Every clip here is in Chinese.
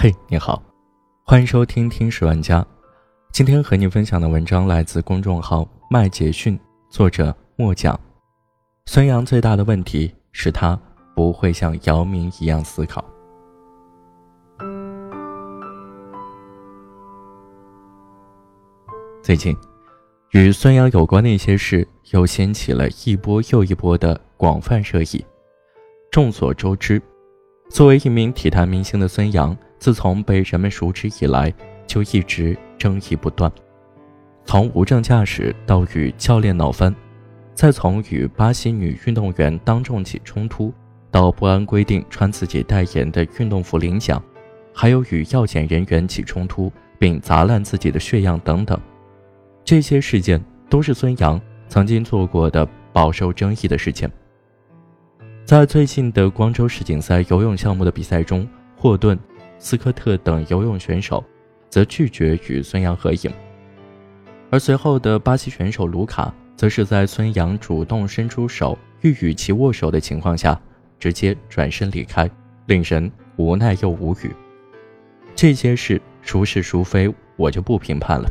嘿，你好，欢迎收听《听史玩家》。今天和你分享的文章来自公众号“麦杰逊”，作者莫讲。孙杨最大的问题是他不会像姚明一样思考。最近，与孙杨有关的一些事又掀起了一波又一波的广泛热议。众所周知，作为一名体坛明星的孙杨。自从被人们熟知以来，就一直争议不断。从无证驾驶到与教练闹翻，再从与巴西女运动员当众起冲突，到不按规定穿自己代言的运动服领奖，还有与药检人员起冲突并砸烂自己的血样等等，这些事件都是孙杨曾经做过的饱受争议的事情。在最近的光州世锦赛游泳项目的比赛中，霍顿。斯科特等游泳选手则拒绝与孙杨合影，而随后的巴西选手卢卡则是在孙杨主动伸出手欲与其握手的情况下，直接转身离开，令人无奈又无语。这些事孰是孰非，我就不评判了，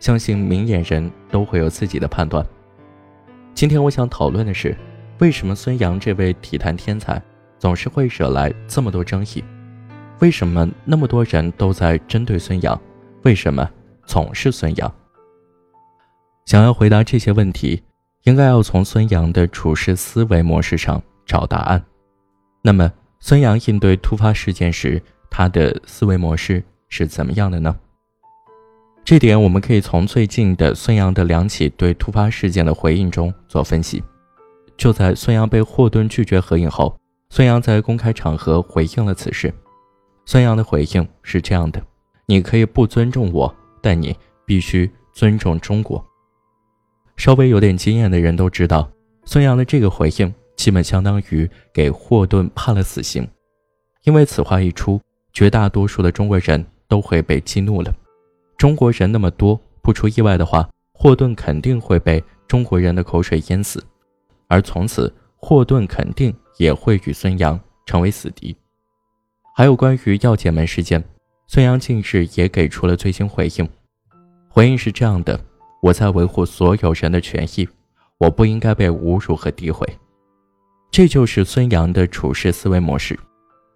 相信明眼人都会有自己的判断。今天我想讨论的是，为什么孙杨这位体坛天才总是会惹来这么多争议？为什么那么多人都在针对孙杨？为什么总是孙杨？想要回答这些问题，应该要从孙杨的处事思维模式上找答案。那么，孙杨应对突发事件时，他的思维模式是怎么样的呢？这点我们可以从最近的孙杨的两起对突发事件的回应中做分析。就在孙杨被霍顿拒绝合影后，孙杨在公开场合回应了此事。孙杨的回应是这样的：“你可以不尊重我，但你必须尊重中国。”稍微有点经验的人都知道，孙杨的这个回应基本相当于给霍顿判了死刑，因为此话一出，绝大多数的中国人都会被激怒了。中国人那么多，不出意外的话，霍顿肯定会被中国人的口水淹死，而从此，霍顿肯定也会与孙杨成为死敌。还有关于药检门事件，孙杨近日也给出了最新回应。回应是这样的：我在维护所有人的权益，我不应该被侮辱和诋毁。这就是孙杨的处事思维模式。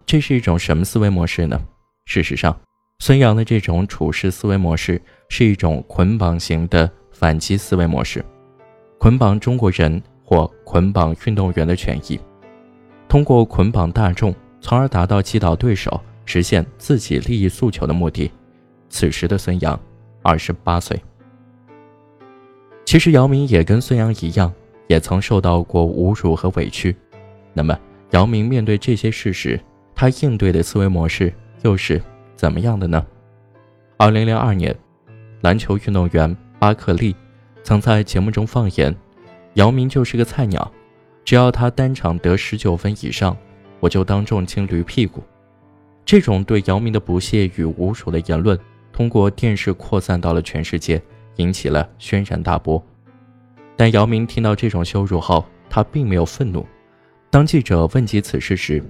这是一种什么思维模式呢？事实上，孙杨的这种处事思维模式是一种捆绑型的反击思维模式，捆绑中国人或捆绑运动员的权益，通过捆绑大众。从而达到击倒对手、实现自己利益诉求的目的。此时的孙杨，二十八岁。其实姚明也跟孙杨一样，也曾受到过侮辱和委屈。那么，姚明面对这些事实，他应对的思维模式又是怎么样的呢？二零零二年，篮球运动员巴克利曾在节目中放言：“姚明就是个菜鸟，只要他单场得十九分以上。”我就当众亲驴屁股，这种对姚明的不屑与侮辱的言论，通过电视扩散到了全世界，引起了轩然大波。但姚明听到这种羞辱后，他并没有愤怒。当记者问及此事时，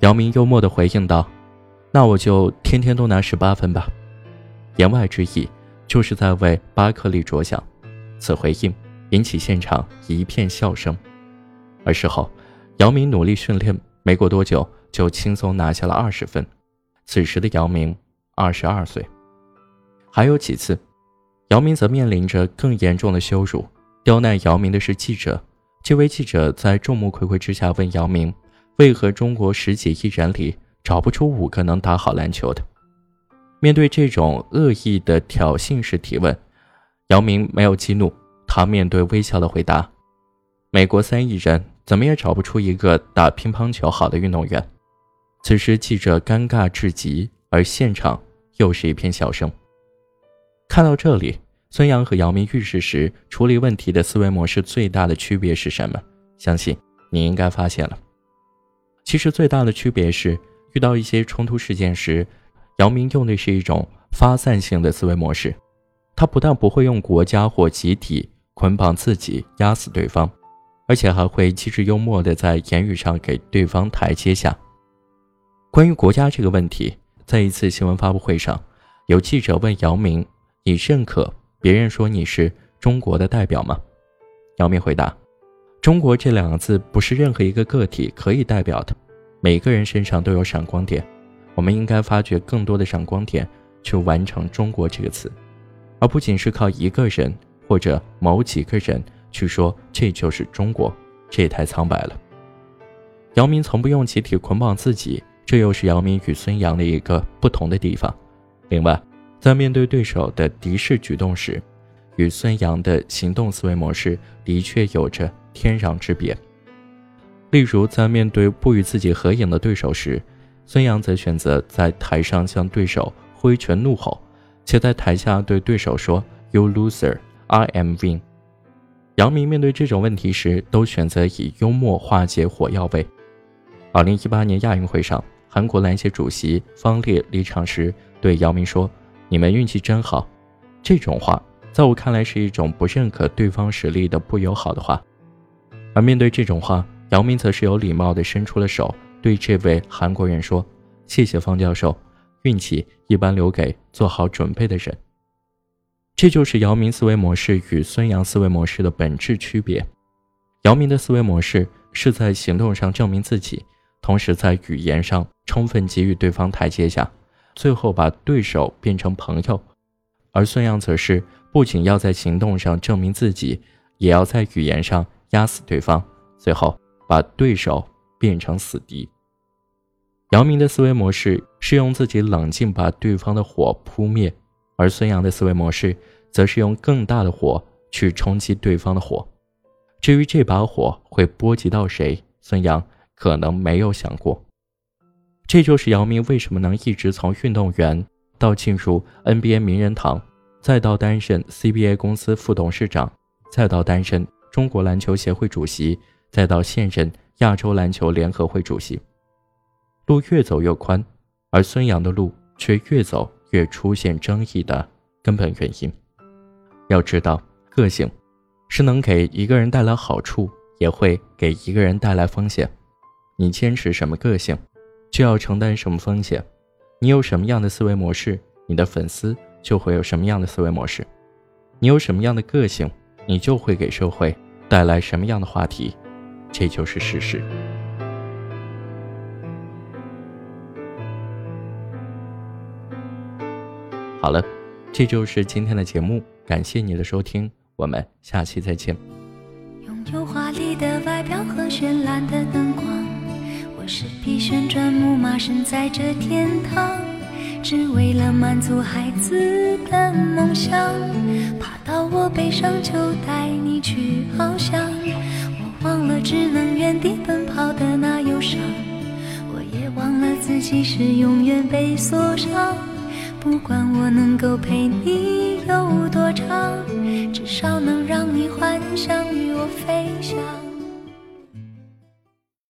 姚明幽默地回应道：“那我就天天都拿十八分吧。”言外之意，就是在为巴克利着想。此回应引起现场一片笑声。而事后，姚明努力训练。没过多久，就轻松拿下了二十分。此时的姚明二十二岁。还有几次，姚明则面临着更严重的羞辱。刁难姚明的是记者，这位记者在众目睽睽之下问姚明：“为何中国十几亿人里找不出五个能打好篮球的？”面对这种恶意的挑衅式提问，姚明没有激怒，他面对微笑的回答：“美国三亿人。”怎么也找不出一个打乒乓球好的运动员。此时记者尴尬至极，而现场又是一片笑声。看到这里，孙杨和姚明遇事时处理问题的思维模式最大的区别是什么？相信你应该发现了。其实最大的区别是，遇到一些冲突事件时，姚明用的是一种发散性的思维模式。他不但不会用国家或集体捆绑自己压死对方。而且还会机智幽默地在言语上给对方台阶下。关于国家这个问题，在一次新闻发布会上，有记者问姚明：“你认可别人说你是中国的代表吗？”姚明回答：“中国这两个字不是任何一个个体可以代表的，每个人身上都有闪光点，我们应该发掘更多的闪光点，去完成‘中国’这个词，而不仅是靠一个人或者某几个人去说这就是中国，这也太苍白了。”姚明从不用集体捆绑自己。这又是姚明与孙杨的一个不同的地方。另外，在面对对手的敌视举动时，与孙杨的行动思维模式的确有着天壤之别。例如，在面对不与自己合影的对手时，孙杨则选择在台上向对手挥拳怒吼，且在台下对对手说 “You loser, I am win”。姚明面对这种问题时，都选择以幽默化解火药味。二零一八年亚运会上。韩国篮协主席方烈离场时对姚明说：“你们运气真好。”这种话在我看来是一种不认可对方实力的不友好的话。而面对这种话，姚明则是有礼貌地伸出了手，对这位韩国人说：“谢谢方教授，运气一般留给做好准备的人。”这就是姚明思维模式与孙杨思维模式的本质区别。姚明的思维模式是在行动上证明自己。同时，在语言上充分给予对方台阶下，最后把对手变成朋友；而孙杨则是不仅要在行动上证明自己，也要在语言上压死对方，最后把对手变成死敌。姚明的思维模式是用自己冷静把对方的火扑灭，而孙杨的思维模式则是用更大的火去冲击对方的火。至于这把火会波及到谁，孙杨。可能没有想过，这就是姚明为什么能一直从运动员到进入 NBA 名人堂，再到担任 CBA 公司副董事长，再到担任中国篮球协会主席，再到现任亚洲篮球联合会主席。路越走越宽，而孙杨的路却越走越出现争议的根本原因。要知道，个性是能给一个人带来好处，也会给一个人带来风险。你坚持什么个性，就要承担什么风险。你有什么样的思维模式，你的粉丝就会有什么样的思维模式。你有什么样的个性，你就会给社会带来什么样的话题。这就是事实。好了，这就是今天的节目，感谢你的收听，我们下期再见。拥有华丽的外表和绚烂的灯光。我是匹旋转木马，身在这天堂，只为了满足孩子的梦想。爬到我背上就带你去翱翔，我忘了只能原地奔跑的那忧伤，我也忘了自己是永远被锁上。不管我能够陪你有多长，至少能让你幻想与我飞翔。